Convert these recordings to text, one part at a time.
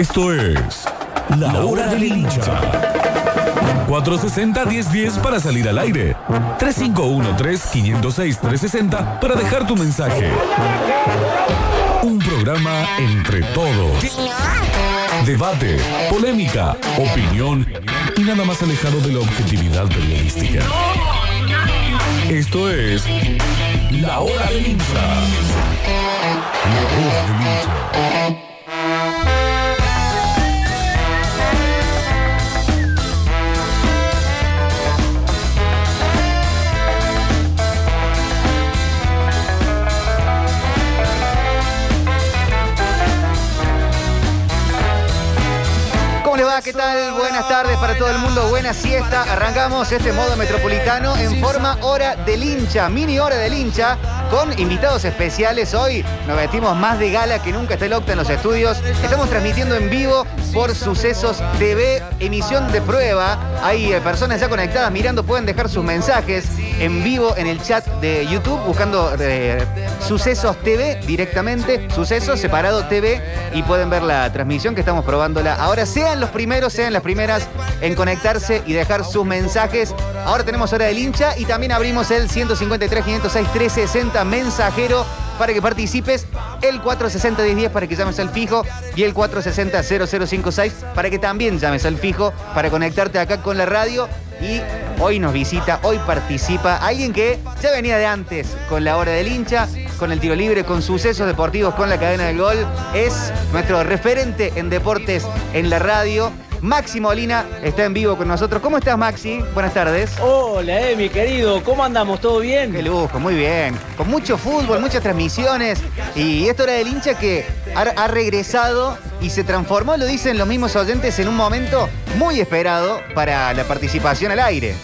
Esto es La Hora del Hincha. 460-1010 para salir al aire. 3513-506-360 para dejar tu mensaje. Un programa entre todos. Debate, polémica, opinión y nada más alejado de la objetividad periodística. Esto es La Hora del Hincha. La Hora del Hincha. ¿Qué tal? Buenas tardes para todo el mundo. Buena siesta. Arrancamos este modo metropolitano en forma hora del hincha, mini hora del hincha, con invitados especiales. Hoy nos vestimos más de gala que nunca. Está el Octa en los estudios. Estamos transmitiendo en vivo por Sucesos TV, emisión de prueba. Hay eh, personas ya conectadas mirando, pueden dejar sus mensajes en vivo en el chat de YouTube buscando eh, Sucesos TV directamente, Sucesos separado TV y pueden ver la transmisión que estamos probándola. Ahora sean los primeros, sean las primeras en conectarse y dejar sus mensajes. Ahora tenemos hora del hincha y también abrimos el 153 506 360 mensajero para que participes, el 460-1010 para que llames al fijo y el 460-0056 para que también llames al fijo para conectarte acá con la radio. Y hoy nos visita, hoy participa alguien que ya venía de antes con la hora del hincha, con el tiro libre, con sucesos deportivos, con la cadena del gol. Es nuestro referente en deportes en la radio. Maxi Molina está en vivo con nosotros. ¿Cómo estás, Maxi? Buenas tardes. Hola, Emi, querido. ¿Cómo andamos? ¿Todo bien? Qué lujo, muy bien. Con mucho fútbol, muchas transmisiones. Y esto era del hincha que ha, ha regresado y se transformó, lo dicen los mismos oyentes, en un momento muy esperado para la participación al aire.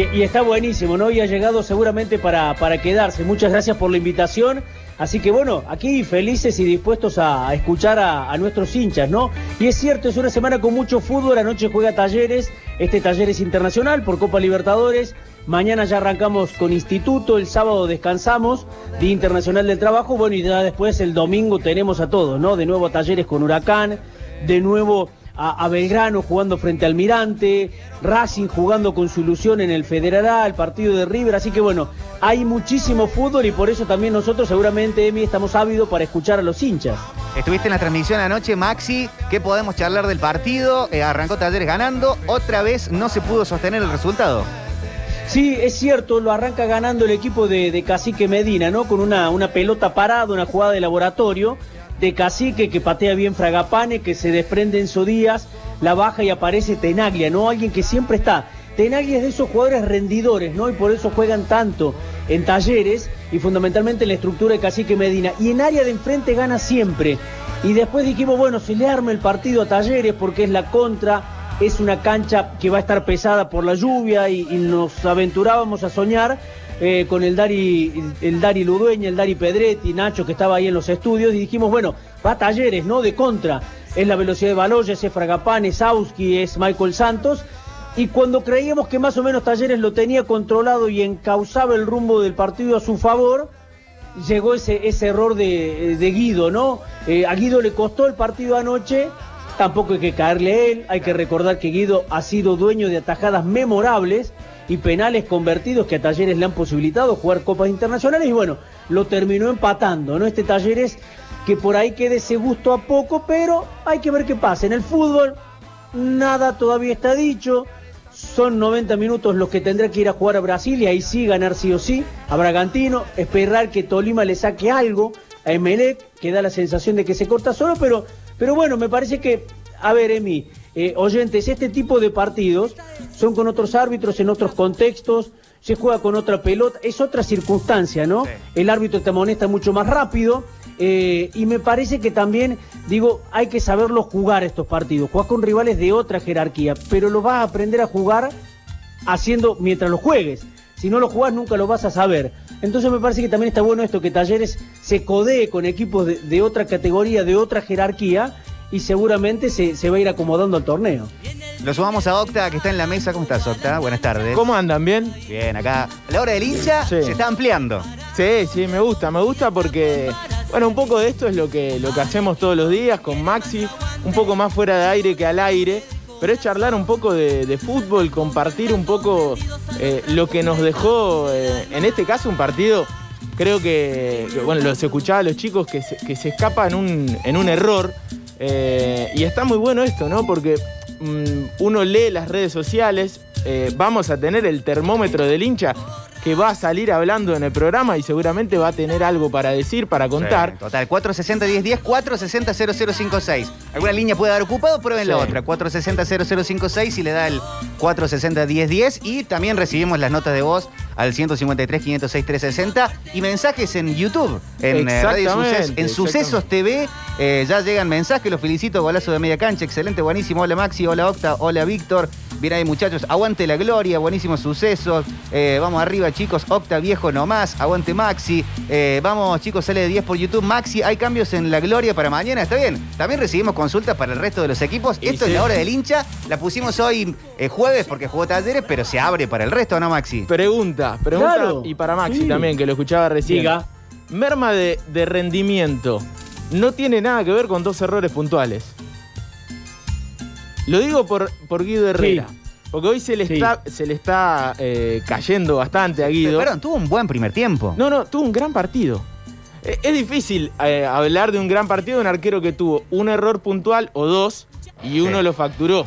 Y, está buenísimo, ¿no? Y ha llegado seguramente para, para quedarse. Muchas gracias por la invitación. Así que bueno, aquí felices y dispuestos a, escuchar a, a, nuestros hinchas, ¿no? Y es cierto, es una semana con mucho fútbol, anoche juega Talleres, este Talleres Internacional por Copa Libertadores, mañana ya arrancamos con Instituto, el sábado descansamos, Día Internacional del Trabajo, bueno, y ya después el domingo tenemos a todos, ¿no? De nuevo Talleres con Huracán, de nuevo a, a, Belgrano jugando frente al Mirante, Racing jugando con su ilusión en el Federal, el partido de River, así que bueno, hay muchísimo fútbol y por eso también nosotros seguramente, Emi, estamos ávidos para escuchar a los hinchas. Estuviste en la transmisión anoche, Maxi, ¿qué podemos charlar del partido? Eh, arrancó Talleres ganando, otra vez no se pudo sostener el resultado. Sí, es cierto, lo arranca ganando el equipo de, de Cacique Medina, ¿no? Con una, una pelota parada, una jugada de laboratorio de Cacique que patea bien Fragapane, que se desprende en Díaz, la baja y aparece Tenaglia, ¿no? Alguien que siempre está. Tenaglia es de esos jugadores rendidores, ¿no? Y por eso juegan tanto en talleres y fundamentalmente en la estructura de Cacique Medina. Y en área de enfrente gana siempre. Y después dijimos, bueno, se le arma el partido a talleres porque es la contra, es una cancha que va a estar pesada por la lluvia y nos aventurábamos a soñar eh, con el Dari, el Dari Ludueña, el Dari Pedretti, Nacho que estaba ahí en los estudios y dijimos, bueno, va talleres, ¿no? De contra. Es la velocidad de Baloya, es Fragapán, es Auski, es Michael Santos. Y cuando creíamos que más o menos Talleres lo tenía controlado y encauzaba el rumbo del partido a su favor, llegó ese, ese error de, de Guido, ¿no? Eh, a Guido le costó el partido anoche, tampoco hay que caerle a él, hay que recordar que Guido ha sido dueño de atajadas memorables y penales convertidos que a Talleres le han posibilitado jugar copas internacionales y bueno, lo terminó empatando, ¿no? Este Talleres que por ahí quede ese gusto a poco, pero hay que ver qué pasa. En el fútbol nada todavía está dicho. Son 90 minutos los que tendrá que ir a jugar a Brasil y ahí sí ganar sí o sí a Bragantino, esperar que Tolima le saque algo a Emelec, que da la sensación de que se corta solo, pero, pero bueno, me parece que, a ver, Emi, eh, oyentes, este tipo de partidos son con otros árbitros en otros contextos, se juega con otra pelota, es otra circunstancia, ¿no? Sí. El árbitro te amonesta mucho más rápido eh, y me parece que también, digo, hay que saberlo jugar estos partidos. Jugás con rivales de otra jerarquía, pero lo vas a aprender a jugar haciendo mientras lo juegues. Si no lo jugás nunca lo vas a saber. Entonces me parece que también está bueno esto, que Talleres se codee con equipos de, de otra categoría, de otra jerarquía, y seguramente se, se, va a ir acomodando al torneo. Lo sumamos a Octa, que está en la mesa. ¿Cómo estás, Octa? Buenas tardes. ¿Cómo andan? ¿Bien? Bien, acá. La hora del hincha sí. se está ampliando. Sí, sí, me gusta, me gusta porque Bueno, un poco de esto es lo que, lo que hacemos todos los días con Maxi, un poco más fuera de aire que al aire, pero es charlar un poco de, fútbol, compartir un poco eh, lo que nos dejó, eh, en este caso, un partido, creo que, bueno, los escuchaba a los chicos que se, que se escapa en un, en un error, eh, y está muy bueno esto, ¿no? Porque mm, uno lee las redes sociales, vamos a tener el termómetro del hincha que va a salir hablando en el programa y seguramente va a tener algo para decir, para contar. total, 460-1010, 460-0056. Alguna línea puede dar ocupado, prueben la otra. 460-0056 y le da el 460-1010. Y también recibimos las notas de voz al 153-506-360 y mensajes en YouTube, en eh, Radio Sucesos, en Sucesos TV. Eh, ya llegan mensajes, los felicito, golazo de media cancha, excelente, buenísimo. Hola Maxi, hola Octa, hola Víctor. Bien ahí muchachos, aguante la gloria, buenísimos sucesos. Eh, vamos arriba chicos, Octa viejo nomás, aguante Maxi. vamos chicos, sale de 10 por YouTube. Maxi, hay cambios en la gloria para mañana, está bien. También recibimos consultas para el resto de los equipos. Esto es la hora del hincha. La pusimos hoy jueves porque jugó talleres, pero se abre para el resto, ¿no, Maxi? Pregunta pregunta, y para Maxi también, que lo escuchaba recién. Merma de, rendimiento no tiene nada que ver con dos errores puntuales. Lo digo por, por Guido Herrera. Porque hoy se le está, se le está eh, cayendo bastante a Guido. Pero, tuvo un buen primer tiempo. No, no, tuvo un gran partido. Eh, es difícil eh, hablar de un gran partido de un arquero que tuvo un error puntual o dos y uno lo facturó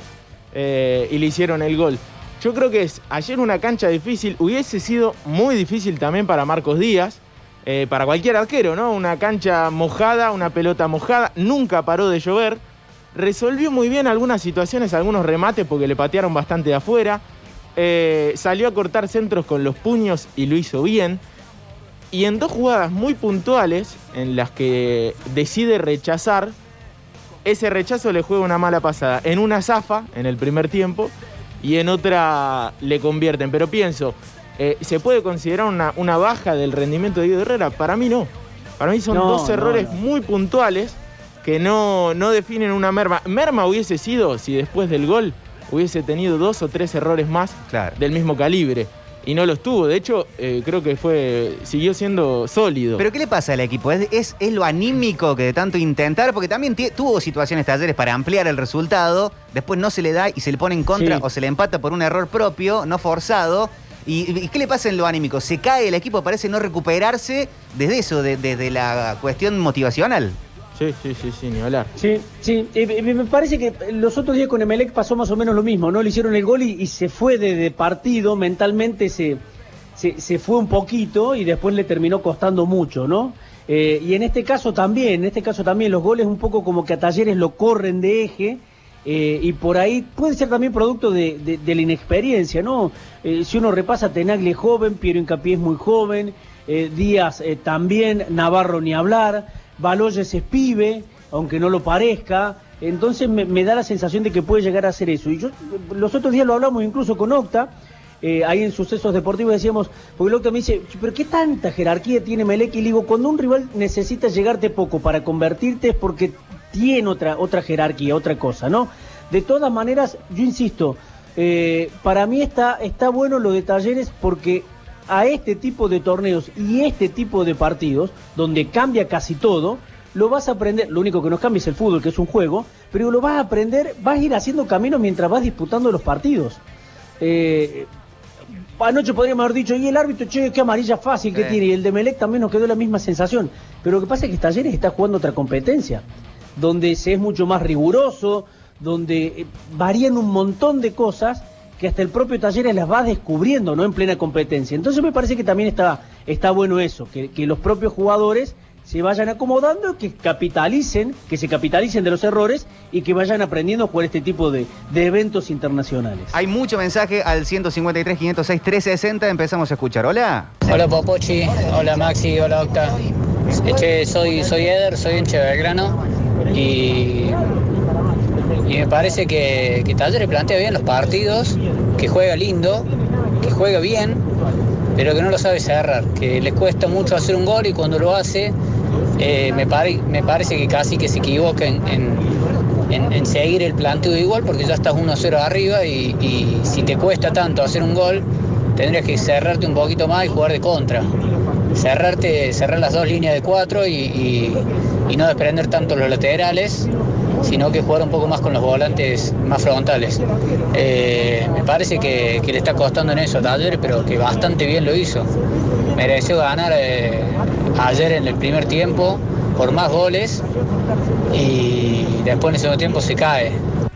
y le hicieron el gol. Yo creo que es ayer una cancha difícil, hubiese sido muy difícil también para Marcos Díaz, eh, para cualquier arquero, ¿no? Una cancha mojada, una pelota mojada, nunca paró de llover. Resolvió muy bien algunas situaciones, algunos remates porque le patearon bastante de afuera. Eh, salió a cortar centros con los puños y lo hizo bien. Y en dos jugadas muy puntuales en las que decide rechazar, ese rechazo le juega una mala pasada. En una zafa, en el primer tiempo, y en otra le convierten. Pero pienso, eh, ¿se puede considerar una, baja del rendimiento de Guido Herrera? Para mí no. Para mí son dos errores muy puntuales que no, no definen una merma. Merma hubiese sido si después del gol hubiese tenido dos o tres errores más del mismo calibre y no los tuvo. De hecho, eh, creo que fue siguió siendo sólido. ¿Pero qué le pasa al equipo? ¿Es, es, lo anímico que de tanto intentar? Porque también tuvo situaciones talleres para ampliar el resultado, después no se le da y se le pone en contra o se le empata por un error propio, no forzado. ¿Y, qué le pasa en lo anímico? ¿Se cae el equipo? Parece no recuperarse desde eso, desde la cuestión motivacional. Sí, sí, sí, sí, ni hablar. Sí, sí, me parece que los otros días con Emelec pasó más o menos lo mismo, ¿no? Le hicieron el gol y, se fue de, partido, mentalmente se, se, fue un poquito y después le terminó costando mucho, ¿no? Eh, y en este caso también, en este caso también los goles un poco como que a Talleres lo corren de eje. Eh, y por ahí puede ser también producto de, la inexperiencia, ¿no? Eh, si uno repasa, Tenagli es joven, Piero Incapié es muy joven, Díaz también, Navarro ni hablar. Baloyes es pibe, aunque no lo parezca. Entonces me, da la sensación de que puede llegar a hacer eso. Y yo, los otros días lo hablamos incluso con Octa, eh, ahí en sucesos deportivos decíamos, porque Octa me dice, pero ¿qué tanta jerarquía tiene Melec? Y digo, cuando un rival necesita llegarte poco para convertirte es porque tiene otra, otra jerarquía, otra cosa, ¿no? De todas maneras, yo insisto, eh, para mí está, está bueno lo de Talleres porque a este tipo de torneos y este tipo de partidos, donde cambia casi todo, lo vas a aprender, lo único que no cambia es el fútbol, que es un juego, pero lo vas a aprender, vas a ir haciendo camino mientras vas disputando los partidos. Eh, anoche podríamos haber dicho, y el árbitro, che, qué amarilla fácil que tiene, y el de Melec también nos quedó la misma sensación. Pero lo que pasa es que Talleres está jugando otra competencia, donde se es mucho más riguroso, donde eh, varían un montón de cosas que hasta el propio Talleres las va descubriendo, ¿no? En plena competencia. Entonces me parece que también está, está bueno eso, que, los propios jugadores se vayan acomodando, que capitalicen, que se capitalicen de los errores y que vayan aprendiendo por este tipo de, eventos internacionales. Hay mucho mensaje al 153 506 360, empezamos a escuchar. Hola. Hola Popochi, hola Maxi, hola Octa. soy, soy Eder, soy hincha de Belgrano y y me parece que, que Talleres plantea bien los partidos, que juega lindo, que juega bien, pero que no lo sabe cerrar, que le cuesta mucho hacer un gol y cuando lo hace, eh, me, me parece que casi que se equivoca en, seguir el planteo igual porque ya estás 1-0 arriba y, si te cuesta tanto hacer un gol, tendrías que cerrarte un poquito más y jugar de contra. cerrarte, cerrar las dos líneas de cuatro y- y no desprender tanto los laterales, sino que jugar un poco más con los volantes más frontales. Eh, me parece que, que le está costando en eso a Talleres, pero que bastante bien lo hizo. Mereció ganar eh, ayer en el primer tiempo por más goles y después en el segundo tiempo se cae.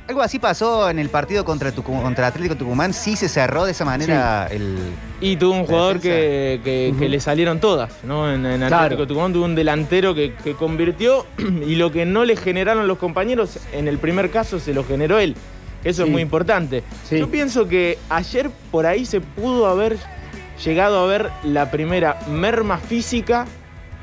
Algo así pasó en el partido contra, contra Atlético Tucumán. Sí se cerró de esa manera el. Y tuvo un jugador que, que- que le salieron todas, ¿no? En, en Atlético Claro. Tucumán tuvo un delantero que, que convirtió y lo que no le generaron los compañeros, en el primer caso se lo generó él. Eso Sí. es muy importante. Sí. Yo pienso que ayer por ahí se pudo haber llegado a ver la primera merma física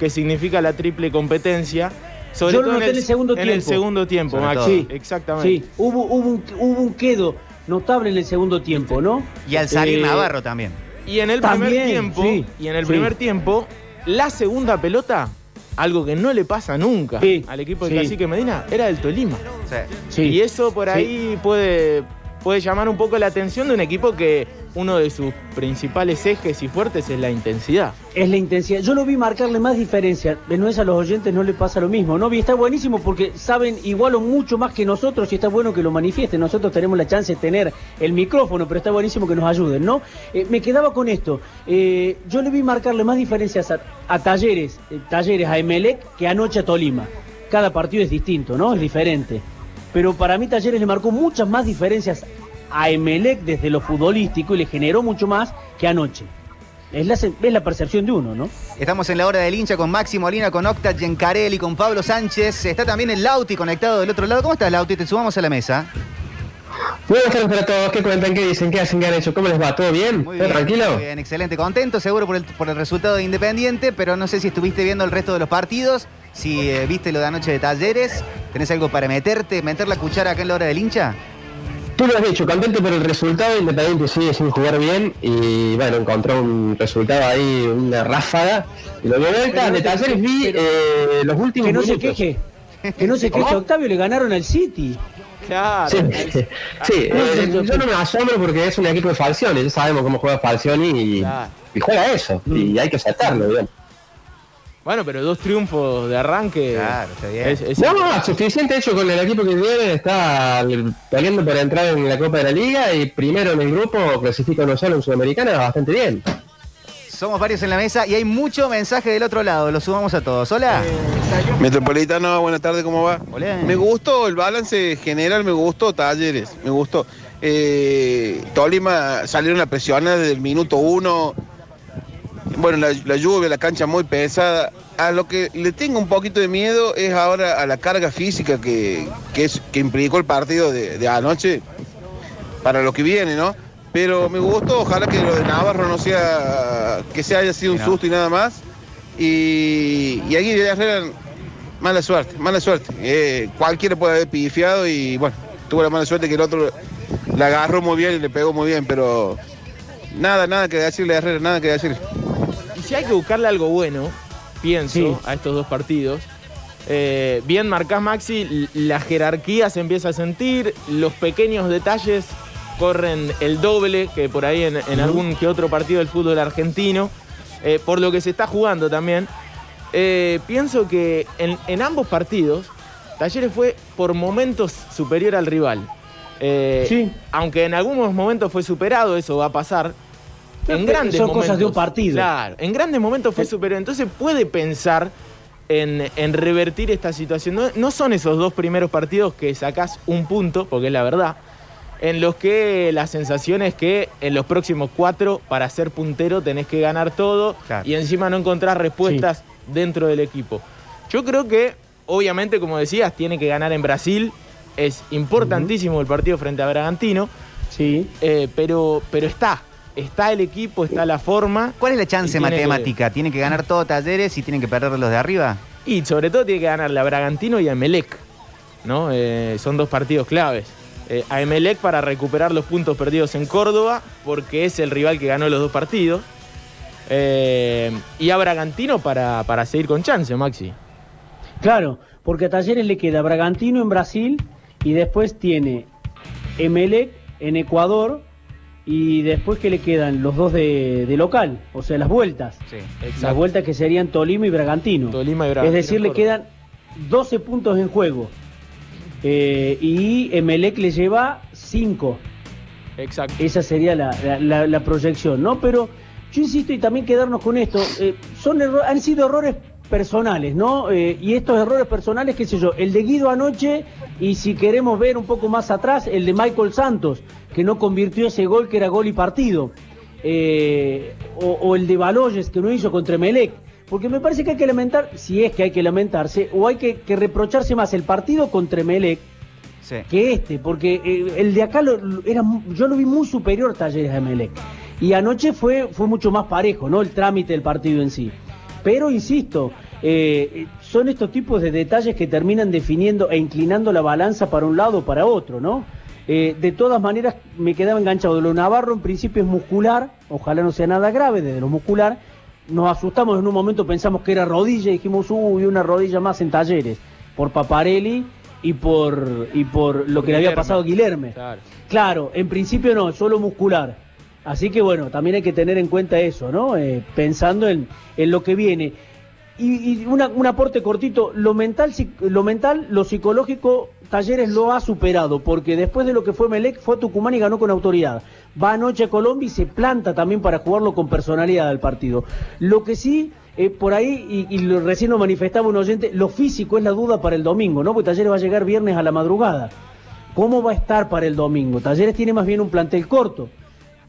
que significa la triple competencia. Sobre Yo lo todo noté en el segundo en el segundo tiempo, Sobre Maxi. Sí. Exactamente. Sí, hubo, hubo, un, hubo un quedo notable en el segundo tiempo, ¿no? Y al salir Eh, Navarro también. Y en el También, primer tiempo, sí, y en el sí. primer tiempo, la segunda pelota, algo que no le pasa nunca Sí, al equipo de sí. Cacique Medina, era del Tolima. Sí. Sí. Y eso por Sí. ahí puede, puede llamar un poco la atención de un equipo que uno de sus principales ejes y fuertes es la intensidad. Es la intensidad. Yo lo vi marcarle más diferencia. De nuevo a los oyentes no le pasa lo mismo, ¿no? Y está buenísimo porque saben igual o mucho más que nosotros y está bueno que lo manifiesten. Nosotros tenemos la chance de tener el micrófono, pero está buenísimo que nos ayuden, ¿no? Eh, me quedaba con esto. Eh, yo le vi marcarle más diferencias a, a Talleres, eh, Talleres a Emelec que anoche a Tolima. Cada partido es distinto, ¿no? Es diferente. Pero para mí Talleres le marcó muchas más diferencias a Emelec desde lo futbolístico y le generó mucho más que anoche. Es la, es la percepción de uno, ¿no? Estamos en la hora del hincha con Maxi Molina, con Octa Gencarelli, con Pablo Sánchez. Está también el Lauti conectado del otro lado. ¿Cómo estás, Lauti? Te sumamos a la mesa. Buenas tardes para todos. ¿Qué cuentan? ¿Qué dicen? ¿Qué hacen? ¿Qué han hecho? ¿Cómo les va? ¿Todo bien? Muy ¿Todo bien. tranquilo? Muy bien, excelente. Contento, seguro por el, por el resultado de Independiente, pero no sé si estuviste viendo el resto de los partidos. Si eh, viste lo de anoche de Talleres. ¿Tenés algo para meterte, meter la cuchara acá en la hora del hincha? Tú lo has dicho, contento por el resultado. Independiente sigue sin jugar bien y bueno, encontró un resultado ahí, una ráfaga. Y lo de vuelta, de Talleres vi eh, los últimos Que no se minutos. queje. Que no se queje. ¿Cómo? Octavio le ganaron al City. Claro. Sí, eh, yo- no me asombro porque es un equipo de Falcioni, ya sabemos cómo juega Falcioni y, Claro. y juega eso, y hay que aceptarlo, bien. Bueno, pero dos triunfos de arranque. Claro, está bien. es- es- No, no, suficiente hecho con el equipo que tiene, está peleando por entrar en la Copa de la Liga y primero en el grupo, clasifica no solo en Sudamericana, bastante bien. Somos varios en la mesa y hay mucho mensaje del otro lado. Lo sumamos a todos. Hola. Metropolitano, buenas tardes, ¿cómo va? Hola. Me gustó el balance general, me gustó Talleres, me gustó. Eh, Tolima salieron a presionar desde el minuto uno. Bueno, la, la lluvia, la cancha muy pesada. A lo que le tengo un poquito de miedo es ahora a la carga física que, que, es, que implicó el partido de, de anoche para lo que viene, ¿no? Pero me gustó, ojalá que lo de Navarro no sea, que se haya sido un susto y nada más. Y, y aquí de Herrera, mala suerte, mala suerte. Eh, cualquiera puede haber pifiado y bueno, tuvo la mala suerte que el otro la agarró muy bien y le pegó muy bien, pero nada, nada que decirle a Herrera, nada que decirle. Si hay que buscarle algo bueno, pienso, Sí. a estos dos partidos. eh, bien marcás Maxi, la jerarquía se empieza a sentir, los pequeños detalles corren el doble que por ahí en, en algún que otro partido del fútbol argentino, eh, por lo que se está jugando también. Eh, pienso que en, en ambos partidos, Talleres fue por momentos superior al rival. Sí. Aunque en algunos momentos fue superado, eso va a pasar. Pero En grandes son cosas de un momentos- partido. Claro, en grandes momentos fue Sí. superior. Entonces puede pensar en, en revertir esta situación. No, no son esos dos primeros partidos que sacás un punto, porque es la verdad, en los que la sensación es que en los próximos cuatro, para ser puntero, tenés que ganar todo Claro. y encima no encontrás respuestas dentro del equipo. Yo creo que, obviamente, como decías, tiene que ganar en Brasil. Es importantísimo el partido frente a Bragantino, Sí. eh, pero, pero está. Está el equipo, está la forma. ¿Cuál es la chance tiene que- matemática? ¿Tiene que ganar todo Talleres y tienen que perder los de arriba? Y sobre todo tiene que ganarle a Bragantino y a Emelec. ¿no? Eh, son dos partidos claves. Eh, a Emelec para recuperar los puntos perdidos en Córdoba, porque es el rival que ganó los dos partidos. Eh, y a Bragantino para, para seguir con chance, Maxi. Claro, porque a Talleres le queda Bragantino en Brasil y después tiene Emelec en Ecuador y después que le quedan los dos de, de local, o sea, las vueltas. Sí. Las vueltas que serían Tolima y Bragantino. Tolima y Bragantino, Es decir, le quedan 12 puntos en juego. Eh, y Emelec le lleva 5. Exacto. Esa sería la, la- la- la proyección, ¿no? Pero yo insisto y también quedarnos con esto, eh, son han sido errores personales, ¿no? Eh, y estos errores personales, qué sé yo, el de Guido anoche y si queremos ver un poco más atrás, el de Michael Santos, que no convirtió ese gol que era gol y partido, Eh, o, o el de Baloyes que no hizo contra Melec. Porque me parece que hay que lamentar, si es que hay que lamentarse, o hay que, que reprocharse más el partido contra Melec Sí. que este, porque eh, el de acá lo, era, yo lo vi muy superior Talleres de Melec. Y anoche fue, fue mucho más parejo, ¿no? El trámite del partido en sí. Pero insisto, eh, son estos tipos de detalles que terminan definiendo e inclinando la balanza para un lado o para otro, ¿no? Eh, de todas maneras, me quedaba enganchado. Lo Navarro en principio es muscular, ojalá no sea nada grave desde lo muscular. Nos asustamos en un momento, pensamos que era rodilla y dijimos, uy, una rodilla más en talleres, por Paparelli y por, y por lo que le había pasado a Guilherme. Claro. Claro, en principio no, solo muscular. Así que bueno, también hay que tener en cuenta eso, ¿no? Eh, pensando en, lo que viene. Y, y una- un aporte cortito, lo mental, lo mental, lo psicológico, Talleres lo ha superado, porque después de lo que fue Melec, fue a Tucumán y ganó con autoridad. Va anoche a Colombia y se planta también para jugarlo con personalidad al partido. Lo que sí, eh, por ahí, y, recién lo manifestaba un oyente, lo físico es la duda para el domingo, ¿no? Porque Talleres va a llegar viernes a la madrugada. ¿Cómo va a estar para el domingo? Talleres tiene más bien un plantel corto.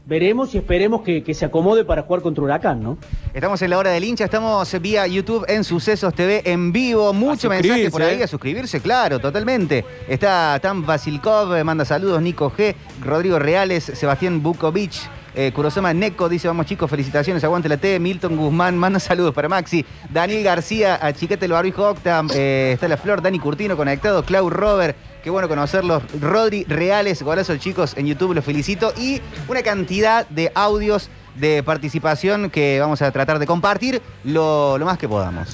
Veremos y esperemos que, que se acomode para jugar contra Huracán, ¿no? Estamos en la hora del hincha, estamos vía YouTube en Sucesos TV en vivo. Mucho mensaje por ahí eh. a suscribirse, claro, totalmente. Está Tam Vasilkov, eh, manda saludos, Nico G, Rodrigo Reales, Sebastián Bukovic. Eh, Kurosama Neko dice, vamos chicos, felicitaciones, aguante la T. Milton Guzmán, manda saludos para Maxi. Daniel García, a Chiquete el Barbijo Octa, eh, está la Flor, Dani Curtino conectado, Clau Robert, qué bueno conocerlos. Rodri Reales, golazo chicos, en YouTube los felicito. Y una cantidad de audios de participación que vamos a tratar de compartir lo, más que podamos.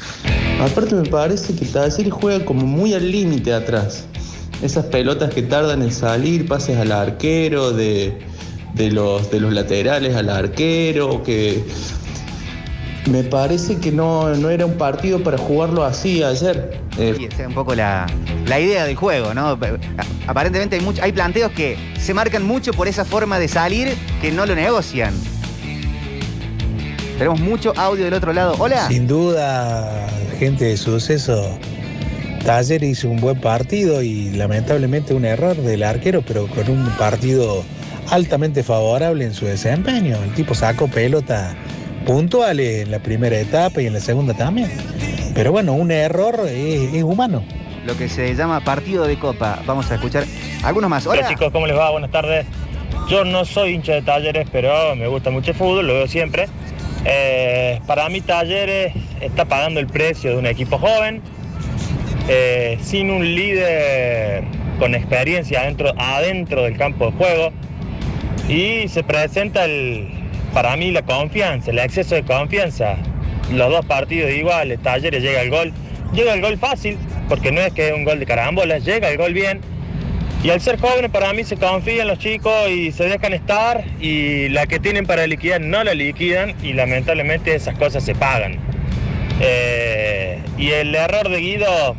Aparte me parece que Talleres juega como muy al límite atrás. Esas pelotas que tardan en salir, pases al arquero, de, de los, de los laterales al arquero, que me parece que no, no era un partido para jugarlo así ayer. Eh, Y esa es un poco la, la idea del juego, ¿no? Aparentemente hay, mucho, hay planteos que se marcan mucho por esa forma de salir que no lo negocian. Tenemos mucho audio del otro lado. Hola. Sin duda, gente de suceso, Taller hizo un buen partido y lamentablemente un error del arquero, pero con un partido altamente favorable en su desempeño. El tipo sacó pelota puntuales en la primera etapa y en la segunda también. Pero bueno, un error es, es humano. Lo que se llama partido de copa. Vamos a escuchar algunos más. Hola Hola. chicos, ¿cómo les va? Buenas tardes. Yo no soy hincha de talleres, pero me gusta mucho el fútbol, lo veo siempre. Eh, para mí Talleres está pagando el precio de un equipo joven, eh, sin un líder con experiencia adentro, adentro del campo de juego. Y se presenta el, para mí la confianza, el exceso de confianza. Los dos partidos iguales, Talleres llega el gol. Llega el gol fácil, porque no es que es un gol de carambolas, llega el gol bien. Y al ser jóvenes para mí se confían los chicos y se dejan estar y la que tienen para liquidar no la liquidan y lamentablemente esas cosas se pagan. Eh, y el error de Guido,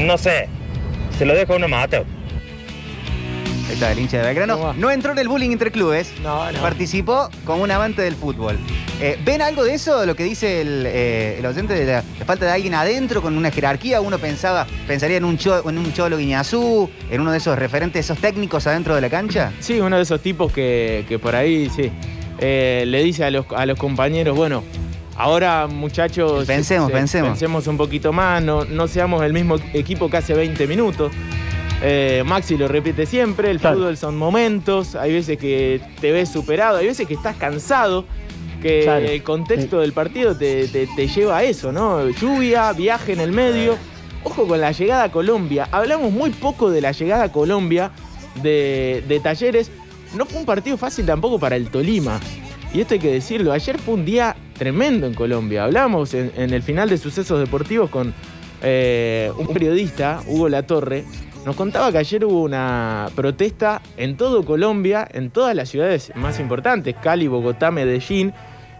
no sé, se lo dejo a uno Mateo. Ahí está el hincha de Belgrano. No entró en el bullying entre clubes. No, no. Participó como un amante del fútbol. Eh, ¿Ven algo de eso, lo que dice el, eh, el oyente de la, la falta de alguien adentro con una jerarquía? Uno pensaba, pensaría en un, cho- en un Cholo Guiñazú, en uno de esos referentes, esos técnicos adentro de la cancha. Sí, uno de esos tipos que, que por ahí, sí, eh, le dice a los, a los compañeros, bueno, ahora muchachos... Pensemos, pensemos. Pensemos un poquito más, no, no seamos el mismo equipo que hace 20 minutos. Eh, Maxi lo repite siempre, el fútbol son momentos, hay veces que te ves superado, hay veces que estás cansado, que Claro. el contexto del partido te, te- te lleva a eso, ¿no? Lluvia, viaje en el medio. Ojo con la llegada a Colombia. Hablamos muy poco de la llegada a Colombia de, de Talleres. No fue un partido fácil tampoco para el Tolima. Y esto hay que decirlo, ayer fue un día tremendo en Colombia. Hablamos en, en el final de Sucesos Deportivos con eh, un periodista, Hugo Latorre, nos contaba que ayer hubo una protesta en todo Colombia, en todas las ciudades más importantes, Cali, Bogotá, Medellín,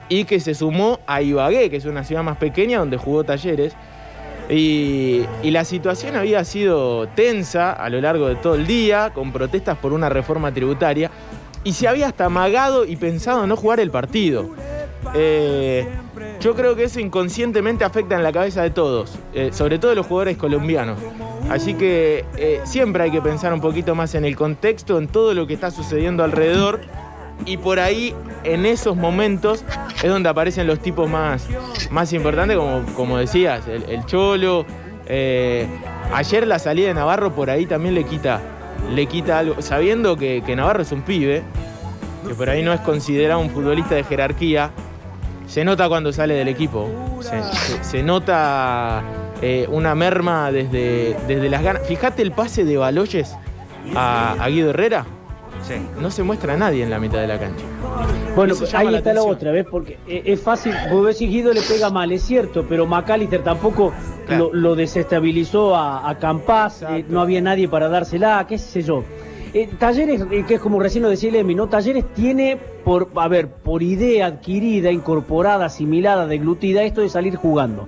y que se sumó a Ibagué, que es una ciudad más pequeña donde jugó talleres. Y, la situación había sido tensa a lo largo de todo el día, con protestas por una reforma tributaria, y se había hasta amagado y pensado no jugar el partido. Eh, yo creo que eso inconscientemente afecta en la cabeza de todos, eh, sobre todo los jugadores colombianos. Así que eh, siempre hay que pensar un poquito más en el contexto, en todo lo que está sucediendo alrededor. Y por ahí, en esos momentos, es donde aparecen los tipos más, más importantes, como, como decías, el, Cholo. ayer la salida de Navarro por ahí también le quita, le quita algo. Sabiendo que, que Navarro es un pibe, que por ahí no es considerado un futbolista de jerarquía, se nota cuando sale del equipo. Se, nota eh, una merma desde, desde las ganas. Fíjate el pase de Baloyes a, Guido Herrera. No se muestra a nadie en la mitad de la cancha. Bueno, ahí está la otra, ¿ves? Porque es fácil, vos ves si Guido le pega mal, es cierto, pero McAllister tampoco lo, desestabilizó a, a Campas, eh, no había nadie para dársela, qué sé yo. Eh, Talleres, eh, que es como recién lo decía Lemi, ¿no? Talleres tiene por, a ver, por idea adquirida, incorporada, asimilada, deglutida, esto de salir jugando.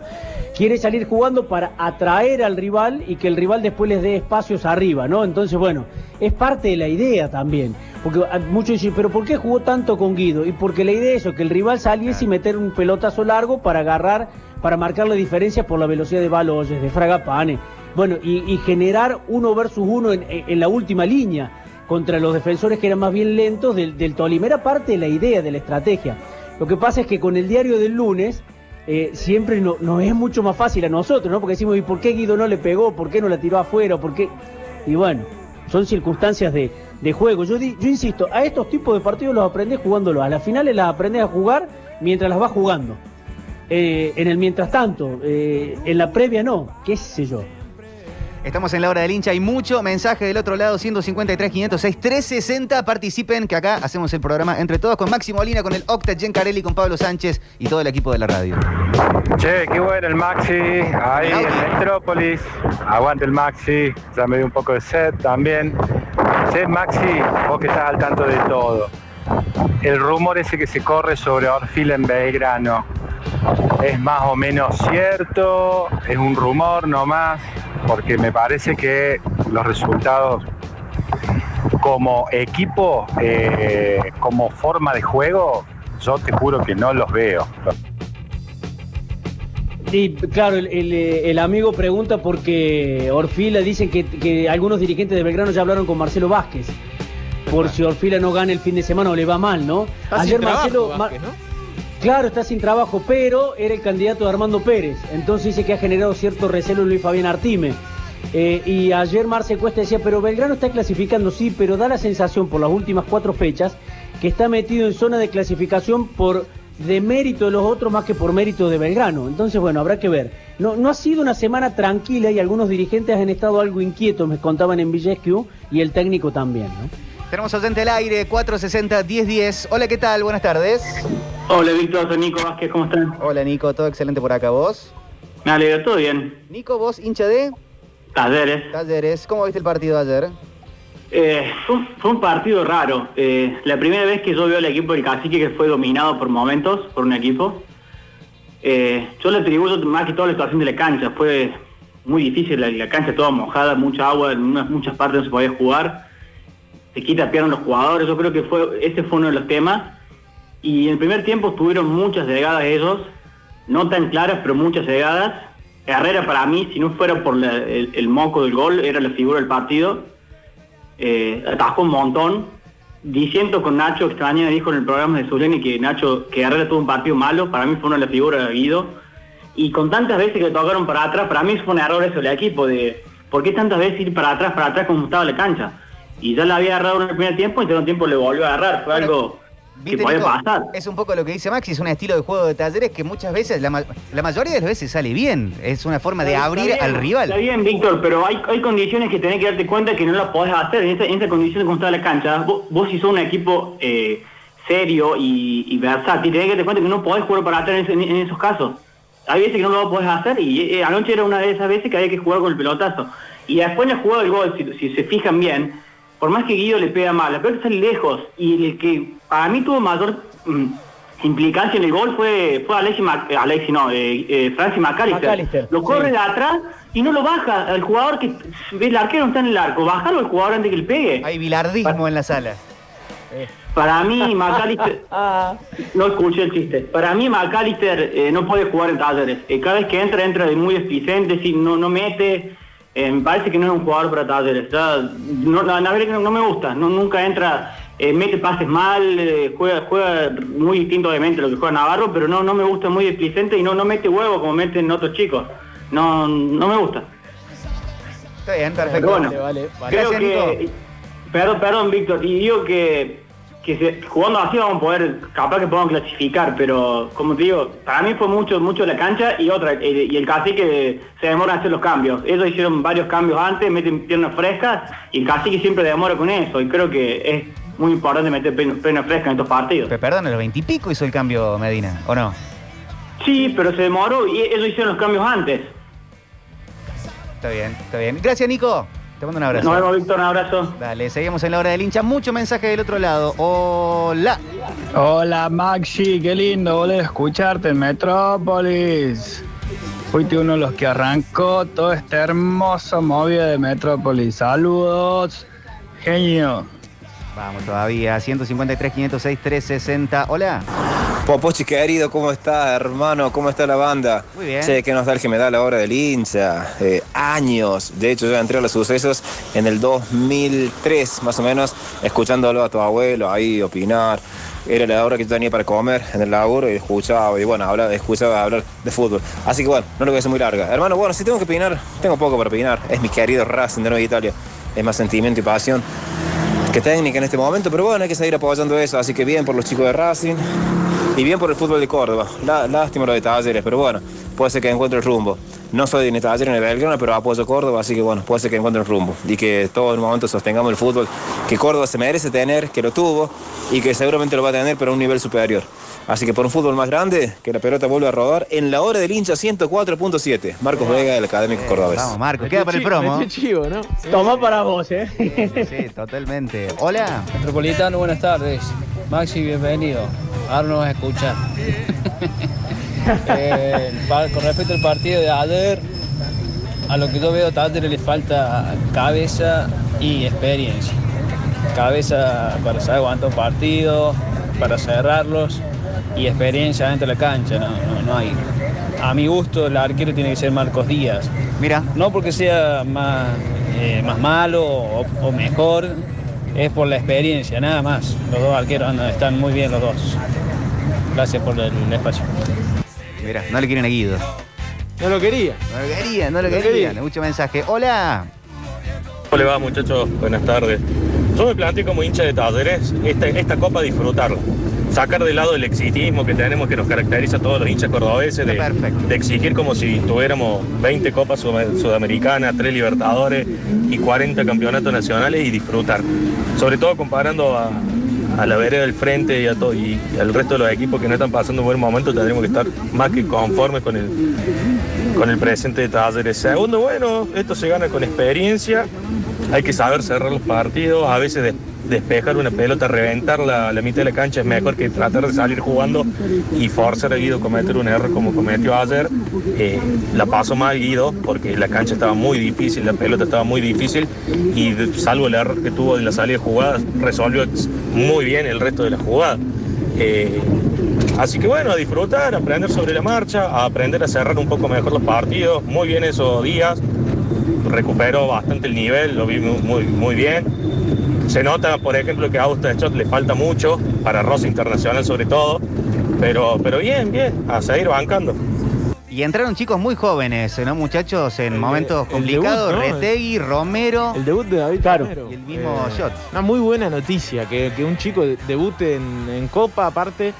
Quiere salir jugando para atraer al rival y que el rival después les dé espacios arriba, ¿no? Entonces, bueno, es parte de la idea también. Porque ah, muchos dicen, pero ¿por qué jugó tanto con Guido? Y porque la idea es eso, que el rival saliese y meter un pelotazo largo para agarrar, para marcar la diferencia por la velocidad de Baloyes, de Fragapane bueno, y, generar uno versus uno en, la última línea contra los defensores que eran más bien lentos del, del Tolima. Era parte de la idea, de la estrategia. Lo que pasa es que con el diario del lunes eh, siempre nos no es mucho más fácil a nosotros, ¿no? Porque decimos, ¿y por qué Guido no le pegó? ¿Por qué no la tiró afuera? ¿Por qué? Y bueno, son circunstancias de, juego. Yo, yo insisto, a estos tipos de partidos los aprendés jugándolos. A las finales las aprendés a jugar mientras las vas jugando. Eh, en el mientras tanto, eh, en la previa no, qué sé yo. Estamos en la hora del hincha. Hay mucho mensaje del otro lado, 153, 506, 360. Participen, que acá hacemos el programa entre todos con Máximo Molina, con el Octa, Carelli, con Pablo Sánchez y todo el equipo de la radio. Che, qué bueno el Maxi, ahí en Metrópolis. Aguante el Maxi, ya me dio un poco de sed también. Che, Maxi, vos que estás al tanto de todo. El rumor ese que se corre sobre Orfil en Belgrano, ¿es más o menos cierto? ¿Es un rumor nomás? Porque me parece que los resultados como equipo, eh, como forma de juego, yo te juro que no los veo. Sí, claro, el, amigo pregunta porque Orfila dicen que, algunos dirigentes de Belgrano ya hablaron con Marcelo Vázquez. Por si Orfila no gana el fin de semana o le va mal, ¿no? Ayer Marcelo. Claro, está sin trabajo, pero era el candidato de Armando Pérez. Entonces dice que ha generado cierto recelo en Luis Fabián Artime. Eh, y ayer Marce Cuesta decía, pero Belgrano está clasificando, sí, pero da la sensación por las últimas cuatro fechas que está metido en zona de clasificación por de mérito de los otros más que por mérito de Belgrano. Entonces, bueno, habrá que ver. No, no ha sido una semana tranquila y algunos dirigentes han estado algo inquietos, me contaban en Villescu y el técnico también. ¿no? Tenemos oyente al aire, 460-1010. Hola, ¿qué tal? Buenas tardes. Hola, Víctor, soy Nico Vázquez, ¿cómo están? Hola, Nico, todo excelente por acá, ¿vos? Me alegro, todo bien. Nico, ¿vos hincha de? Talleres. Talleres, ¿cómo viste el partido ayer? Eh, fue, un partido raro. Eh, la primera vez que yo veo al equipo del Cacique que fue dominado por momentos por un equipo. Eh, yo le atribuyo más que toda la situación de la cancha. Fue muy difícil, la, cancha toda mojada, mucha agua, en muchas partes no se podía jugar. Se quita piernas los jugadores. Yo creo que fue ese fue uno de los temas y en el primer tiempo tuvieron muchas llegadas ellos, no tan claras, pero muchas llegadas. Herrera para mí, si no fuera por el, moco del gol, era la figura del partido. Eh, atajó un montón. Diciendo con Nacho, extraña, dijo en el programa de Zuleni que Nacho, que Herrera tuvo un partido malo, para mí fue una de las figuras de Guido. Y con tantas veces que tocaron para atrás, para mí fue un error eso del equipo, de por qué tantas veces ir para atrás, para atrás como estaba la cancha. Y ya la había agarrado en el primer tiempo y en el tiempo le volvió a agarrar. Fue algo es un poco lo que dice Maxi, es un estilo de juego de talleres que muchas veces, la, mayoría de las veces sale bien. Es una forma de abrir al rival. Está bien, Víctor, pero hay, condiciones que tenés que darte cuenta que no las podés hacer. En esa, condición de está la cancha, vos, si sos un equipo eh, serio y, versátil, tenés que darte cuenta que no podés jugar para atrás en, esos casos. Hay veces que no lo podés hacer y eh, anoche era una de esas veces que había que jugar con el pelotazo. Y después en el juego del gol, si, si se fijan bien, por más que Guido le pega mal, la pelota sale lejos. Y el que a mí tuvo mayor mm, implicancia en el gol fue, fue Alexi, Mac- eh, Alexi no, eh, eh, Francis McAllister. McAllister, Lo corre sí. de atrás y no lo baja. El jugador que el arquero no está en el arco, bájalo al jugador antes que le pegue. Hay bilardismo en la sala. Para mí, McAllister. no escuché el chiste. Para mí, McAllister eh, no puede jugar en talleres. Eh, cada vez que entra, entra de muy displicente, si no, no mete. Eh, me parece que no es un jugador para talleres. Ya, no, la, la verdad que no, no me gusta. No, nunca entra, eh, mete pases mal, eh, juega, juega muy distinto obviamente a lo que juega Navarro, pero no, no me gusta muy displicente y no, no mete huevo como meten otros chicos. No, no me gusta. Está bien, perfecto. Pero bueno, Vale, vale. creo Gracias, que. Nico. Perdón, perdón, Víctor. Y digo que, que se- jugando así vamos a poder, capaz que podamos clasificar, pero como te digo, para mí fue mucho, mucho la cancha y otra, el- y el cacique se demora en hacer los cambios. Ellos hicieron varios cambios antes, meten piernas frescas y el cacique siempre demora con eso. Y creo que es muy importante meter piernas piernas frescas en estos partidos. Pero perdón, a los veintipico hizo el cambio Medina, ¿o no? Sí, pero se demoró y ellos hicieron los cambios antes. Está bien, está bien. Gracias, Nico. Te mando un abrazo. Nos vemos, Víctor, un abrazo. Dale, seguimos en la hora del hincha. Mucho mensaje del otro lado. Hola. Hola Maxi, qué lindo volver a escucharte en Metrópolis. Fuiste uno de los que arrancó todo este hermoso movida de Metrópolis. Saludos, genio. Vamos todavía. 153, 506, 360. Hola. Popochi querido, ¿cómo está, hermano? ¿Cómo está la banda? Muy bien. Che, qué nostalgia me da la hora del hincha. Eh, años. De hecho, yo entré a los sucesos en el 2003, más o menos, escuchándolo a tu abuelo ahí opinar. Era la hora que yo tenía para comer en el laburo y escuchaba, y bueno, hablaba, escuchaba hablar de fútbol. Así que bueno, no lo voy a hacer muy larga. Hermano, bueno, si tengo que opinar, tengo poco para opinar. Es mi querido Racing de Nueva Italia. Es más sentimiento y pasión que técnica en este momento, pero bueno, hay que seguir apoyando eso, así que bien por los chicos de Racing y bien por el fútbol de Córdoba. Lástima lo de Talleres, pero bueno, puede ser que encuentre el rumbo. No soy ni Talleres ni Belgrano, pero apoyo Córdoba, así que bueno, puede ser que encuentre el rumbo y que todo el momento sostengamos el fútbol que Córdoba se merece tener, que lo tuvo y que seguramente lo va a tener, pero a un nivel superior. Así que por un fútbol más grande, que la pelota vuelva a rodar en la hora del hincha 104.7. Marcos Vega, del Académico Cordobés. Vamos, Marco. Queda para el promo. Chivo, ¿no? Toma para vos, ¿eh? Sí, totalmente. Hola. Metropolitano, buenas tardes. Maxi, bienvenido. Ahora nos vas a escuchar. Eh, con respecto al partido de ayer, a lo que yo veo, a Talleres le falta cabeza y experiencia. Cabeza para saber aguantar un partido, para cerrarlos y experiencia dentro de la cancha. No, no, no hay. A mi gusto, el arquero tiene que ser Marcos Díaz. Mira. No porque sea más, eh, más malo o, o mejor, es por la experiencia, nada más. Los dos arqueros andan- están muy bien los dos. Gracias por el, el espacio. Mira, no le quieren a Guido. No lo quería. No lo querían, no lo No querían. quería. Mucho mensaje. Hola. ¿Cómo le va muchachos? Buenas tardes. Yo me planteo como hincha de talleres esta, esta copa disfrutarla. Sacar de lado el exitismo que tenemos que nos caracteriza a todos los hinchas cordobeses de, de exigir como si tuviéramos 20 copas sud- sudamericanas, 3 libertadores y 40 campeonatos nacionales y disfrutar. Sobre todo comparando a, a la vereda del frente y, a todo, y al resto de los equipos que no están pasando un buen momento, tendremos que estar más que conformes con el, con el presente de Talleres. Segundo, bueno, esto se gana con experiencia, hay que saber cerrar los partidos, a veces de- despejar una pelota, reventar la, la mitad de la cancha es mejor que tratar de salir jugando y forzar a Guido a cometer un error como cometió ayer. Eh, la pasó mal Guido porque la cancha estaba muy difícil, la pelota estaba muy difícil y salvo el error que tuvo en la salida de jugadas, resolvió muy bien el resto de la jugada. Eh, Así que bueno, a disfrutar, a aprender sobre la marcha, a aprender a cerrar un poco mejor los partidos. Muy bien esos días. Recuperó bastante el nivel, lo vi muy, muy bien. Se nota, por ejemplo, que a Austin Schott le falta mucho, para Rosa Internacional sobre todo. Pero, pero bien, bien, a seguir bancando. Y entraron chicos muy jóvenes, ¿no, muchachos? En momentos el complicados. debut, ¿no? Retegui, Romero. El debut de David Claro. Romero. Y el mismo Shot. Una muy buena noticia, que, que un chico de- debute en, en Copa, aparte.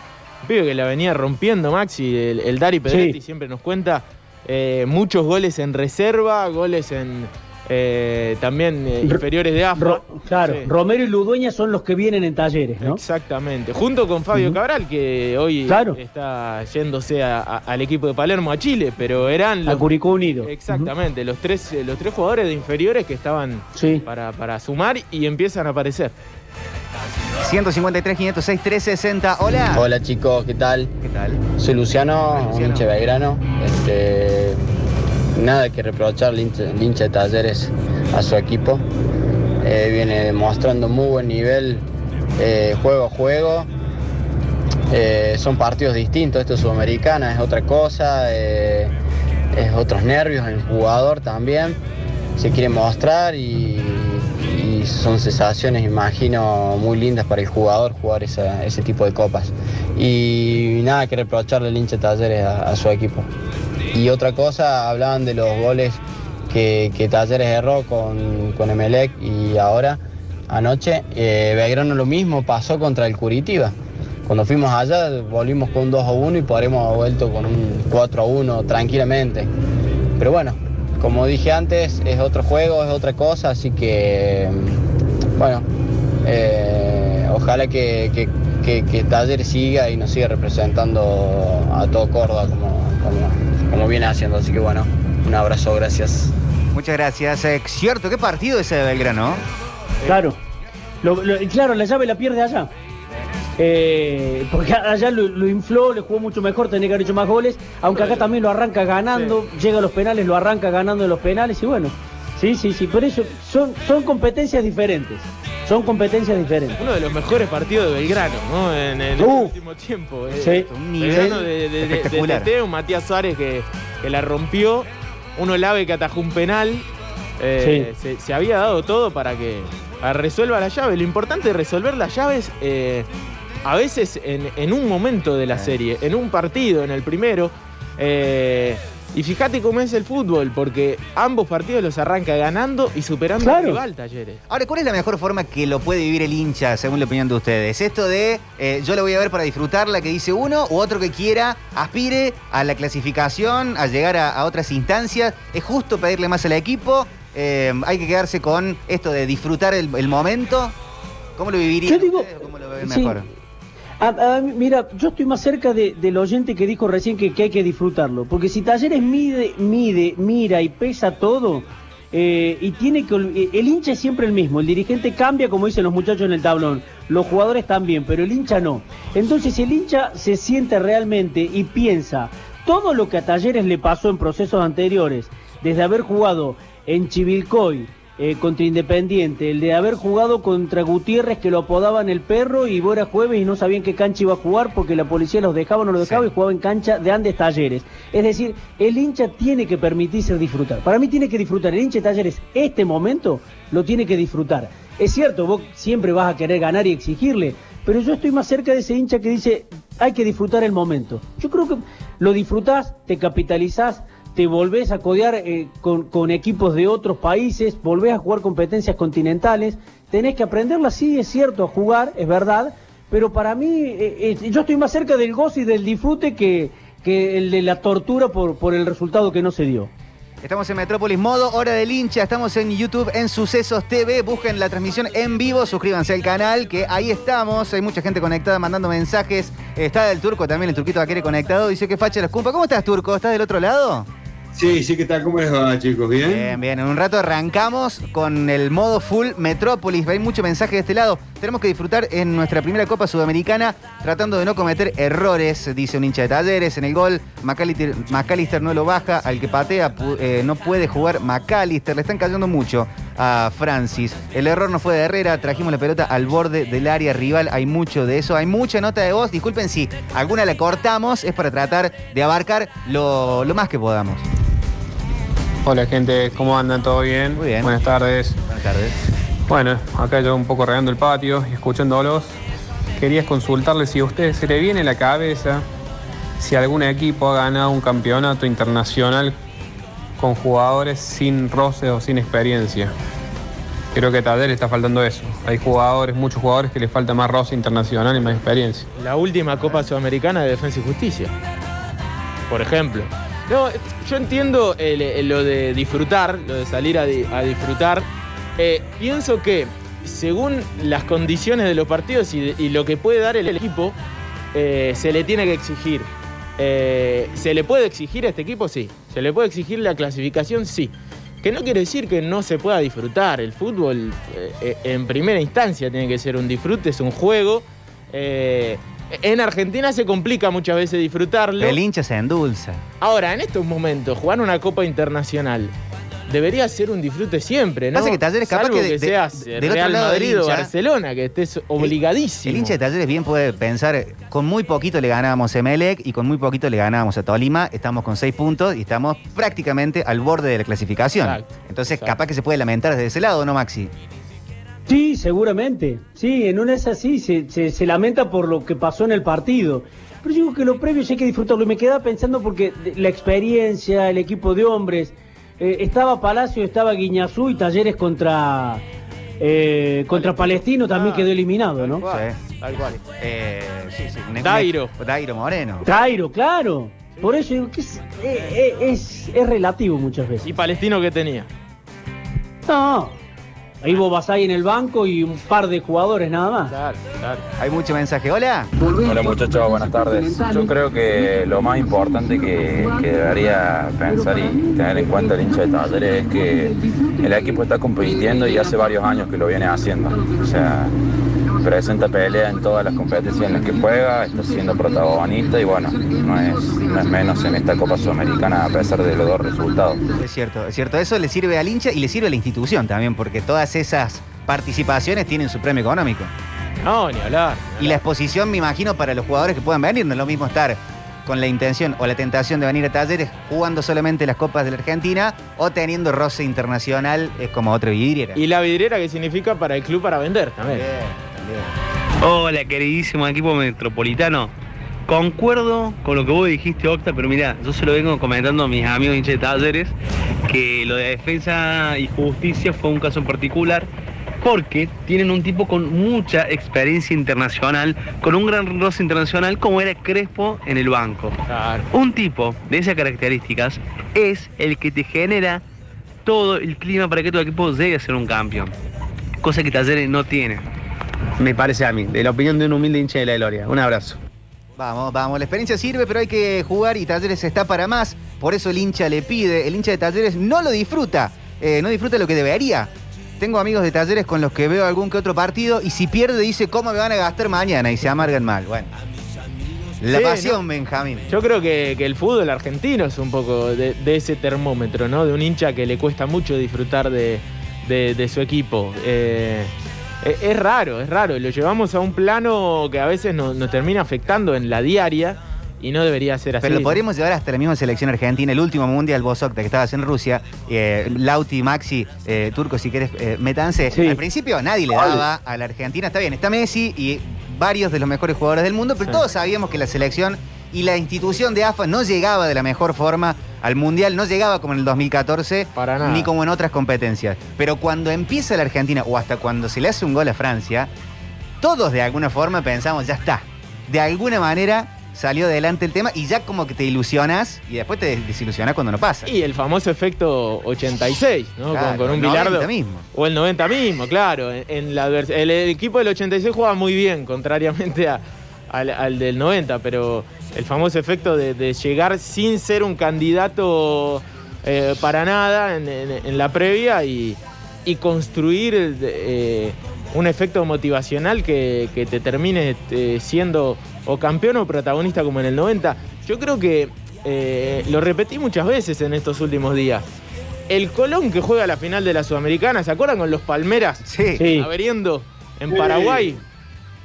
Veo que la venía rompiendo Maxi, el, el Dari Pedretti Sí. siempre nos cuenta. eh, muchos goles en reserva, goles en, eh, también eh, inferiores de AFA. Ro- claro, Sí. Romero y Ludueña son los que vienen en talleres, ¿no? Exactamente. Junto con Fabio. Cabral, que hoy Claro. está yéndose a- a- al equipo de Palermo a Chile, pero eran A los. Curicó Unido. Exactamente, los, tres, eh, los tres jugadores de inferiores que estaban Sí. para, para sumar y empiezan a aparecer. 153, 506, 360. Hola. Hola chicos, ¿qué tal? ¿Qué tal? Soy Luciano, Hola, Luciano. Belgrano. Este, nada que reprochar al hincha, de Talleres a su equipo. Eh, viene demostrando muy buen nivel eh, juego a juego. Eh, son partidos distintos, esto es Sudamericana, es otra cosa, es otros nervios en el jugador también. Se quiere mostrar y, son sensaciones, imagino, muy lindas para el jugador jugar ese tipo de copas. Y nada que reprocharle al hincha de Talleres a su equipo. Y otra cosa, hablaban de los goles que, que Talleres erró con, con Emelec y ahora, anoche, eh, Belgrano lo mismo pasó contra el Curitiba. Cuando fuimos allá volvimos con un 2 a 1 y podremos haber vuelto con un 4 a 1 tranquilamente. Pero bueno, como dije antes, es otro juego, es otra cosa, así que mm, bueno, eh, ojalá que, que, que- que Talleres siga y nos siga representando a todo Córdoba como, como, como viene haciendo. Así que bueno, un abrazo, gracias. Muchas gracias. Eh, cierto, qué partido ese de Belgrano. Claro. Lo- lo- y claro, la llave la pierde allá. Eh, porque allá lo, lo infló, le jugó mucho mejor, tenía que haber hecho más goles. Aunque acá también lo arranca ganando, llega a los penales, lo arranca ganando en los penales. Y bueno, sí, sí, sí. Por eso son, son competencias diferentes. Son competencias diferentes. Uno de los mejores partidos de Belgrano, ¿no? En, en el Uh. último tiempo. eh. Sí. Un nivel Belgrano de, de, de- de espectacular. Un Matías Suárez que, que la rompió, uno Lave que atajó un penal. Eh, se, se había dado todo para que resuelva la llave. Lo importante de resolver las llaves, eh, a veces en, en un momento de la serie, en un partido, en el primero. eh, y fíjate cómo es el fútbol, porque ambos partidos los arranca ganando y superando al Claro. rival, Talleres. Ahora, ¿cuál es la mejor forma que lo puede vivir el hincha, según la opinión de ustedes? ¿Esto de eh, yo lo voy a ver para disfrutarla que dice uno, o otro que quiera, aspire a la clasificación, a llegar a, a otras instancias? ¿Es justo pedirle más al equipo? Eh, ¿Hay que quedarse con esto de disfrutar el, el momento? ¿Cómo lo vivirían digo, ustedes o ¿Cómo lo ven sí. mejor? A- a mí, mira, yo estoy más cerca de- del oyente que dijo recién que, hay que disfrutarlo. Porque si Talleres mide, mide, mira y pesa todo, eh, y tiene que. eh, El hincha es siempre el mismo. El dirigente cambia, como dicen los muchachos en el tablón. Los jugadores también, pero el hincha no. Entonces, el hincha se siente realmente y piensa todo lo que a Talleres le pasó en procesos anteriores, desde haber jugado en Chivilcoy, eh, contra Independiente, el de haber jugado contra Gutiérrez que lo apodaban el perro y vos era jueves y no sabían qué cancha iba a jugar porque la policía los dejaba o no los dejaba y jugaba en cancha de Andes Talleres. Es decir, el hincha tiene que permitirse disfrutar. Para mí tiene que disfrutar. El hincha de Talleres, este momento, lo tiene que disfrutar. Es cierto, vos siempre vas a querer ganar y exigirle, pero yo estoy más cerca de ese hincha que dice, hay que disfrutar el momento. Yo creo que lo disfrutás, te capitalizás, te volvés a codear eh, con, equipos de otros países, volvés a jugar competencias continentales, tenés que aprenderla, sí, es cierto, a jugar, es verdad, pero para mí eh, yo estoy más cerca del gozo y del disfrute que, que el de la tortura por, por el resultado que no se dio. Estamos en Metrópolis Modo, Hora del Hincha. Estamos en YouTube, en Sucesos TV. Busquen la transmisión en vivo, suscríbanse al canal, que ahí estamos. Hay mucha gente conectada mandando mensajes. Está el turco también, el turquito vaquero conectado. Dice que facha los cumpa. ¿Cómo estás, turco? ¿Estás del otro lado? Sí, sí, ¿qué tal? ¿Cómo les va, chicos? ¿Bien? Bien, bien. En un rato arrancamos con el modo full Metrópolis. Hay mucho mensaje de este lado. Tenemos que disfrutar en nuestra primera Copa Sudamericana tratando de no cometer errores, dice un hincha de talleres. En el gol, McAllister, McAllister no lo baja. Al que patea eh, no puede jugar McAllister. Le están cayendo mucho a Francis. El error no fue de Herrera. Trajimos la pelota al borde del área rival. Hay mucho de eso. Hay mucha nota de voz. Disculpen si alguna la cortamos. Es para tratar de abarcar lo, lo más que podamos. Hola gente, ¿cómo andan? ¿Todo bien? Muy bien. Buenas tardes. Buenas tardes. Bueno, acá yo un poco regando el patio y escuchándolos. Quería consultarles si a ustedes se le viene a la cabeza si algún equipo ha ganado un campeonato internacional con jugadores sin roces o sin experiencia. Creo que a Taller está faltando eso. Hay jugadores, muchos jugadores que les falta más roce internacional y más experiencia. La última Copa Sudamericana de Defensa y Justicia. Por ejemplo. No, yo entiendo lo de disfrutar, lo de salir a, di- a disfrutar. Eh, pienso que según las condiciones de los partidos y lo que puede dar el equipo, eh, se le tiene que exigir. Eh, ¿Se le puede exigir a este equipo? Sí. ¿Se le puede exigir la clasificación? Sí. Que no quiere decir que no se pueda disfrutar. El fútbol eh, eh, en primera instancia tiene que ser un disfrute, es un juego. Eh, en Argentina se complica muchas veces disfrutarlo. El hincha se endulza. Ahora, en estos momentos, jugar una Copa Internacional debería ser un disfrute siempre, ¿no? Pasa que Talleres capaz Salvo que de- de- seas del otro Real Madrid o Barcelona, que estés obligadísimo. El hincha de Talleres bien puede pensar, con muy poquito le ganábamos a Emelec y con muy poquito le ganábamos a Tolima, estamos con seis puntos y estamos prácticamente al borde de la clasificación. Exacto, Entonces, capaz que se puede lamentar desde ese lado, ¿no, Maxi? Sí, seguramente. Sí, en una es así, se, se, se lamenta por lo que pasó en el partido. Pero yo digo que lo previo sí hay que disfrutarlo. Y me quedaba pensando porque de- la experiencia, el equipo de hombres, eh, estaba Palacio, estaba Guiñazú y Talleres contra, eh, contra Palestino también quedó eliminado, ¿no? Sí. Tal cual. Eh, sí, sí. Dairo. Dairo Moreno. Cairo, claro. Por eso digo que es, eh, eh, es, es relativo muchas veces. ¿Y Palestino qué tenía? No. Ahí vos vas ahí en el banco y un par de jugadores nada más. Claro, claro. Hay mucho mensaje. Hola. Hola muchachos, buenas tardes. Yo creo que lo más importante que, que debería pensar y tener en cuenta el hincha de Talleres es que el equipo está compitiendo y hace varios años que lo viene haciendo. O sea, presenta pelea en todas las competencias en las que juega, está siendo protagonista y bueno, no es, no es menos en esta Copa Sudamericana a pesar de los dos resultados. Es cierto, es cierto. Eso le sirve al hincha y le sirve a la institución también, porque todas esas participaciones tienen su premio económico. No, ni hablar. Y la exposición, me imagino, para los jugadores que puedan venir, no es lo mismo estar con la intención o la tentación de venir a talleres jugando solamente las Copas de la Argentina o teniendo roce internacional, es como otra vidriera. Y la vidriera que significa para el club para vender también. Hola, queridísimo equipo metropolitano. Concuerdo con lo que vos dijiste, Octa, pero mira, yo se lo vengo comentando a mis amigos hinchas de talleres, que lo de defensa y justicia fue un caso en particular, porque tienen un tipo con mucha experiencia internacional, con un gran roce internacional como era Crespo en el banco. Un tipo de esas características es el que te genera todo el clima para que tu equipo llegue a ser un campeón. Cosa que Talleres no tiene. Me parece a mí, de la opinión de un humilde hincha de la Gloria. Un abrazo. Vamos, vamos, la experiencia sirve, pero hay que jugar y Talleres está para más. Por eso el hincha le pide, el hincha de Talleres no lo disfruta, eh, no disfruta lo que debería. Tengo amigos de Talleres con los que veo algún que otro partido y si pierde dice cómo me van a gastar mañana y se amargan mal. Bueno, la Sí, pasión, ¿no? Benjamín. Yo creo que, que el fútbol argentino es un poco de, de ese termómetro, ¿no? De un hincha que le cuesta mucho disfrutar de, de- de su equipo. Eh, e- es raro, es raro. Lo llevamos a un plano que a veces nos, nos termina afectando en la diaria y no debería ser así. Pero lo podríamos llevar hasta la misma selección argentina, el último mundial, vos Octa, que estabas en Rusia, eh, Lauti, Maxi, eh, Turco, si querés, eh, métanse. Al principio nadie le daba a la Argentina, está bien, está Messi y varios de los mejores jugadores del mundo, pero todos sabíamos que la selección y la institución de AFA no llegaba de la mejor forma al mundial, no llegaba como en el 2014, nada. ni como en otras competencias. Pero cuando empieza la Argentina, o hasta cuando se le hace un gol a Francia, todos de alguna forma pensamos, ya está. De alguna manera salió adelante el tema y ya como que te ilusionas y después te desilusionas cuando no pasa. Y el famoso efecto 86, ¿no? Claro, con, con un el 90 bilardo. mismo. O el 90 mismo, claro. En, en la el, el equipo del 86 juega muy bien, contrariamente a- al, al del 90, pero el famoso efecto de, de llegar sin ser un candidato eh, para nada en, en- en la previa y, y construir eh, un efecto motivacional que, que te termine eh, siendo o campeón o protagonista como en el 90. Yo creo que eh, lo repetí muchas veces en estos últimos días. El Colón que juega la final de la Sudamericana, ¿se acuerdan con los Palmeras? Sí. Averiendo en Sí.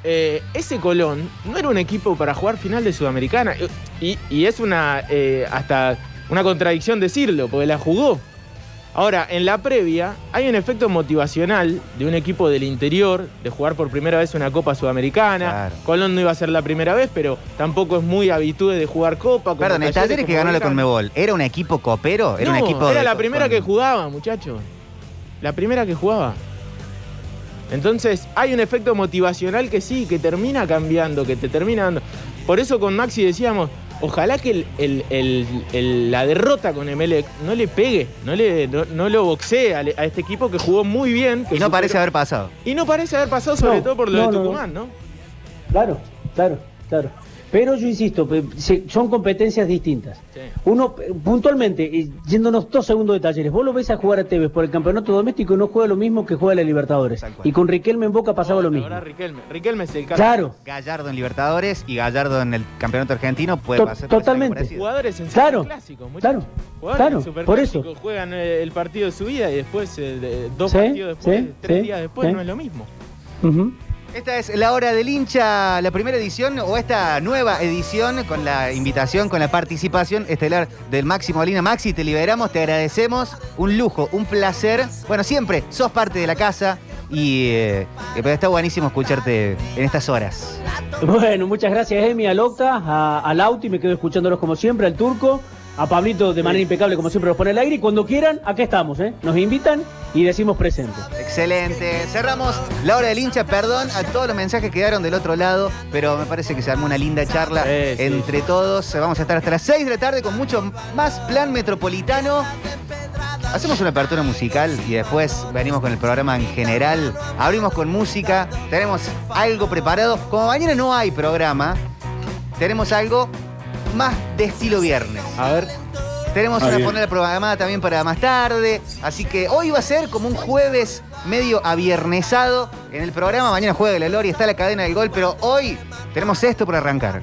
Eh, ese Colón no era un equipo para jugar final de Sudamericana. Y, y es una eh, hasta una contradicción decirlo, porque la jugó. Ahora, en la previa hay un efecto motivacional de un equipo del interior, de jugar por primera vez una Copa Sudamericana. Colón no iba a ser la primera vez, pero tampoco es muy habitué de jugar Copa. Perdón, el Talleres que ganó la. Conmebol, ¿era un equipo copero? ¿Era un equipo era la primera con- que jugaba, muchachos. La primera que jugaba. Entonces, hay un efecto motivacional que sí, que termina cambiando, que te termina dando. Por eso con Maxi decíamos, Ojalá que el- el- el- el- la derrota con Emelec no le pegue, no, le, no, no lo boxee a, a este equipo que jugó muy bien. que Y no superó- parece haber pasado. Y no parece haber pasado, sobre No, todo por lo no, de no, no. Tucumán, ¿no? Claro, claro, claro. Pero yo insisto, son competencias distintas. Uno, puntualmente, y yéndonos dos segundos de talleres, vos lo ves a jugar a Tevez por el campeonato doméstico y no juega lo mismo que juega la Libertadores. Y con Riquelme en Boca pasaba lo mismo. Ahora Riquelme. Riquelme es el caso. Claro. Gallardo en Libertadores y Gallardo en el campeonato argentino puede To- pasar. totalmente. Jugadores en Claro, clásicos, claro, Jugadores claro, en por superclásicos juegan eh, el partido de su vida y después, eh, dos Sí, partidos después, sí, tres sí, días después, sí. no es lo mismo. Ujú. Esta es la hora del hincha, la primera edición o esta nueva edición con la invitación, con la participación estelar del Máximo Alina. Maxi, te liberamos, te agradecemos. Un lujo, un placer. Bueno, siempre sos parte de la casa y eh, está buenísimo escucharte en estas horas. Bueno, muchas gracias, Emi, al Octa, a, a me quedo escuchándolos como siempre, al Turco, a Pablito de manera impecable, como siempre, los pone al aire. Y cuando quieran, acá estamos, ¿eh? Nos invitan y decimos presente. Excelente. Cerramos la hora del hincha. Perdón a todos los mensajes que quedaron del otro lado, pero me parece que se armó una linda charla entre todos. Vamos a estar hasta las 6 de la tarde con mucho más plan metropolitano. Hacemos una apertura musical y después venimos con el programa en general. Abrimos con música. Tenemos algo preparado. Como mañana no hay programa, tenemos algo más de estilo viernes. A ver. Tenemos Ah, una bien. ponela programada también para más tarde. Así que hoy va a ser como un jueves medio aviernesado en el programa. Mañana juega el Lori, está la cadena del gol, pero hoy tenemos esto por arrancar.